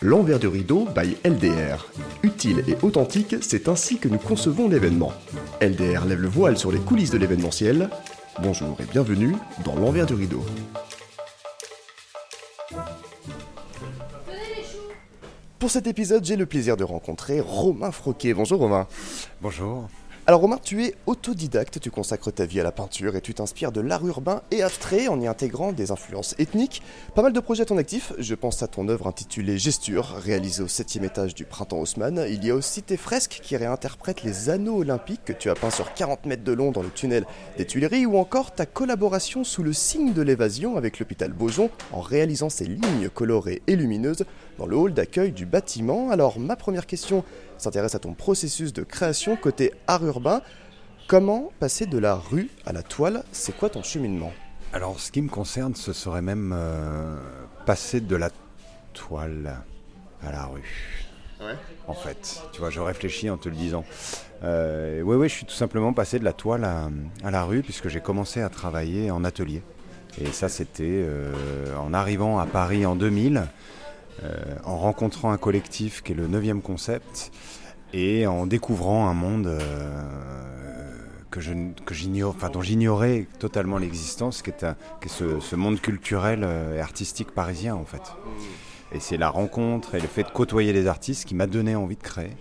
L'envers du rideau by LDR. Utile et authentique, c'est ainsi que nous concevons l'événement. LDR lève le voile sur les coulisses de l'événementiel. Bonjour et bienvenue dans l'envers du rideau. Pour cet épisode, j'ai le plaisir de rencontrer Romain Froquet. Bonjour Romain. Bonjour. Alors Romain, tu es autodidacte, tu consacres ta vie à la peinture et tu t'inspires de l'art urbain et abstrait en y intégrant des influences ethniques. Pas mal de projets à ton actif, je pense à ton œuvre intitulée Gesture, réalisée au 7 étage du Printemps Haussmann. Il y a aussi tes fresques qui réinterprètent les anneaux olympiques que tu as peints sur 40 mètres de long dans le tunnel des Tuileries ou encore ta collaboration sous le signe de l'évasion avec l'hôpital Beaujon en réalisant ces lignes colorées et lumineuses dans le hall d'accueil du bâtiment. Alors ma première question s'intéresse à ton processus de création côté art urbain. Comment passer de la rue à la toile? C'est quoi ton cheminement? Alors, ce qui me concerne, ce serait même euh, passer de la toile à la rue. Ouais. En fait, tu vois, je réfléchis en te le disant. Euh, oui, oui, je suis tout simplement passé de la toile à, la rue puisque j'ai commencé à travailler en atelier. Et ça, c'était euh, en arrivant à Paris en 2000. Euh, en rencontrant un collectif qui est le 9e concept et en découvrant un monde euh, que dont j'ignorais totalement l'existence, qui est, ce, monde culturel euh, et artistique parisien en fait. Et c'est la rencontre et le fait de côtoyer les artistes qui m'a donné envie de créer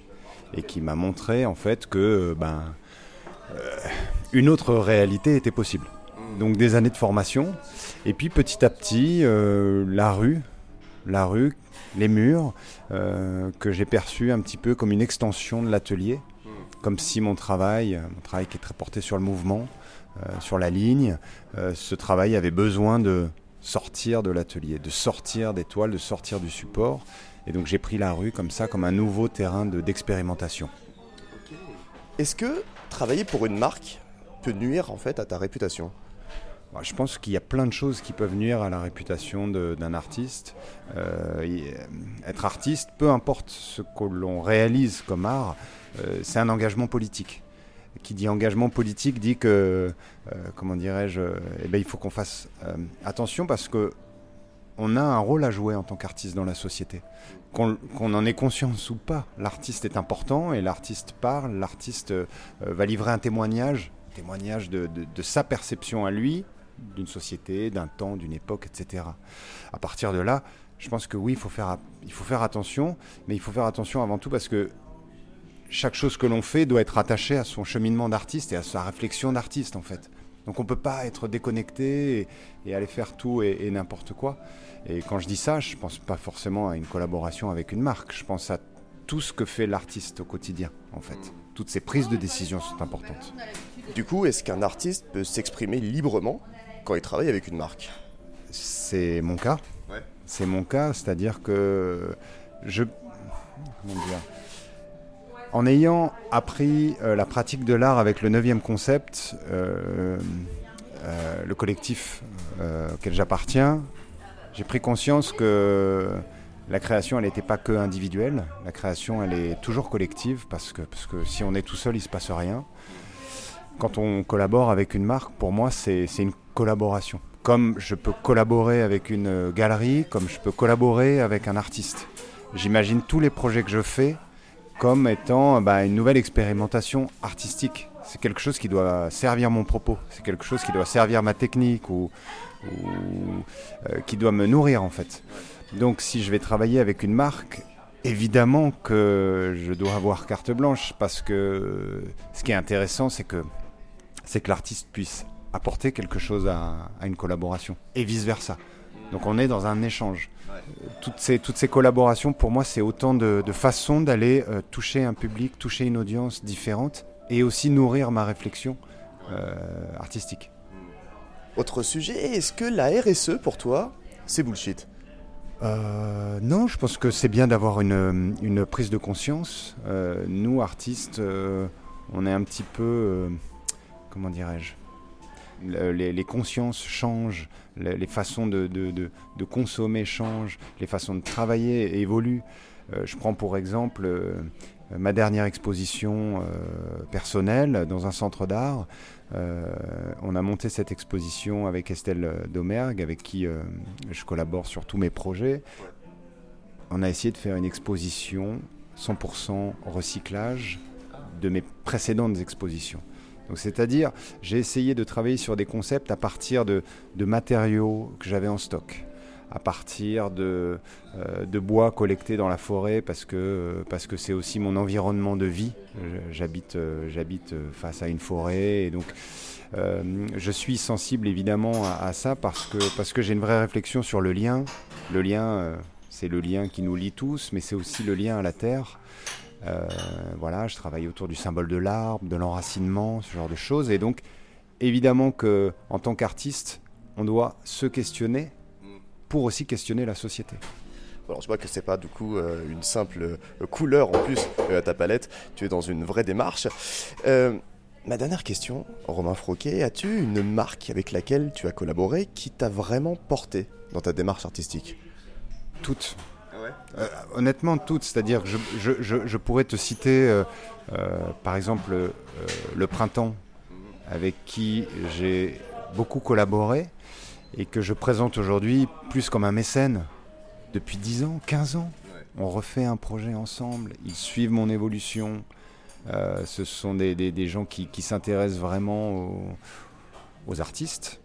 et qui m'a montré en fait que ben, une autre réalité était possible. Donc des années de formation et puis petit à petit la rue, la rue les murs, euh, que j'ai perçu un petit peu comme une extension de l'atelier, comme si mon travail, mon travail qui est très porté sur le mouvement, euh, sur la ligne, euh, ce travail avait besoin de sortir de l'atelier, de sortir des toiles, de sortir du support. Et donc j'ai pris la rue comme ça, comme un nouveau terrain d'expérimentation. Est-ce que travailler pour une marque peut nuire en fait à ta réputation? Je pense qu'il y a plein de choses qui peuvent nuire à la réputation d'un artiste. Euh, être artiste, peu importe ce que l'on réalise comme art, euh, c'est un engagement politique. Qui dit engagement politique dit que, euh, comment dirais-je, eh ben, il faut qu'on fasse attention parce que on a un rôle à jouer en tant qu'artiste dans la société. Qu'on en ait conscience ou pas, l'artiste est important et l'artiste parle, l'artiste va livrer un témoignage, témoignage de, sa perception à lui, d'une société, d'un temps, d'une époque, etc. À partir de là, je pense que oui, il faut faire, attention, mais il faut faire attention avant tout parce que chaque chose que l'on fait doit être attachée à son cheminement d'artiste et à sa réflexion d'artiste en fait. Donc on ne peut pas être déconnecté et, aller faire tout et, n'importe quoi. Et quand je dis ça, je ne pense pas forcément à une collaboration avec une marque, je pense à tout ce que fait l'artiste au quotidien en fait. Toutes ces prises de décision sont importantes. Du coup, est-ce qu'un artiste peut s'exprimer librement quand il travaille avec une marque? C'est mon cas. C'est mon cas, c'est-à-dire que je. En ayant appris euh, la pratique de l'art avec le 9e concept, euh, euh, le collectif auquel j'appartiens, j'ai pris conscience que la création, elle n'était pas que individuelle. La création, elle est toujours collective parce que, parce que si on est tout seul, il ne se passe rien. Quand on collabore avec une marque, pour moi, c'est une collaboration. Comme je peux collaborer avec une galerie, comme je peux collaborer avec un artiste. J'imagine tous les projets que je fais comme étant bah, une nouvelle expérimentation artistique. C'est quelque chose qui doit servir mon propos, c'est quelque chose qui doit servir ma technique ou, euh, qui doit me nourrir en fait. Donc si je vais travailler avec une marque, évidemment que je dois avoir carte blanche parce que ce qui est intéressant c'est que c'est que l'artiste puisse apporter quelque chose à, une collaboration et vice-versa. Donc on est dans un échange. Toutes ces, toutes ces collaborations, pour moi, c'est autant de, façons d'aller euh, toucher un public, toucher une audience différente et aussi nourrir ma réflexion euh, artistique. Autre sujet, est-ce que la RSE pour toi, c'est bullshit? Euh, non, je pense que c'est bien d'avoir une, une, prise de conscience. nous, artistes, on est un petit peu, comment dirais-je, les, consciences changent, les, façons de, consommer changent, les façons de travailler évoluent. Euh, je prends pour exemple euh, ma dernière exposition euh, personnelle dans un centre d'art. on a monté cette exposition avec Estelle Domergue, avec qui je collabore sur tous mes projets. on a essayé de faire une exposition 100% recyclage de mes précédentes expositions. Donc, c'est-à-dire, j'ai essayé de travailler sur des concepts à partir de, matériaux que j'avais en stock, à partir de, euh, bois collecté dans la forêt, parce que parce que c'est aussi mon environnement de vie. J'habite euh, face à une forêt, et donc euh, je suis sensible évidemment à, ça parce que parce que j'ai une vraie réflexion sur le lien. Le lien, c'est le lien qui nous lie tous, mais c'est aussi le lien à la terre. Euh, voilà, je travaille autour du symbole de l'arbre, de l'enracinement, ce genre de choses. Et donc, évidemment que en tant qu'artiste, on doit se questionner pour aussi questionner la société. Alors je vois que c'est pas du coup euh, une simple euh, couleur en plus à ta palette, tu es dans une vraie démarche. ma dernière question, Romain Froquet, as-tu une marque avec laquelle tu as collaboré qui t'a vraiment porté dans ta démarche artistique? Toutes. Euh, honnêtement, toutes. C'est-à-dire que je, pourrais te citer, euh, euh, par exemple, le printemps, avec qui j'ai beaucoup collaboré et que je présente aujourd'hui plus comme un mécène. Depuis 10 ans, 15 ans, on refait un projet ensemble. Ils suivent mon évolution. ce sont des, gens qui, s'intéressent vraiment aux artistes.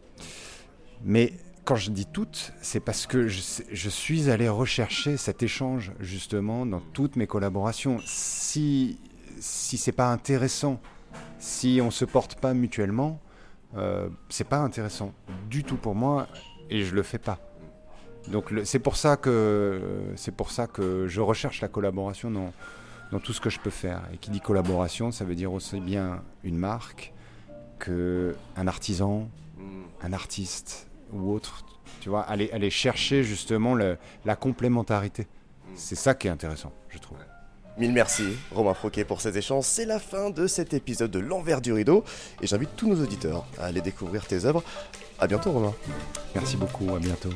Mais quand je dis toutes, c'est parce que je, suis allé rechercher cet échange justement dans toutes mes collaborations. Si si c'est pas intéressant, si on se porte pas mutuellement, euh, c'est pas intéressant du tout pour moi et je le fais pas. Donc c'est pour ça que c'est pour ça que je recherche la collaboration dans dans tout ce que je peux faire. Et qui dit collaboration, ça veut dire aussi bien une marque que un artisan, un artiste, ou autre. Tu vois, aller, aller chercher justement la complémentarité. C'est ça qui est intéressant, je trouve. Mille merci, Romain Froquet, pour cet échange. C'est la fin de cet épisode de L'envers du rideau. Et j'invite tous nos auditeurs à aller découvrir tes œuvres. À bientôt, Romain. Merci beaucoup, à bientôt.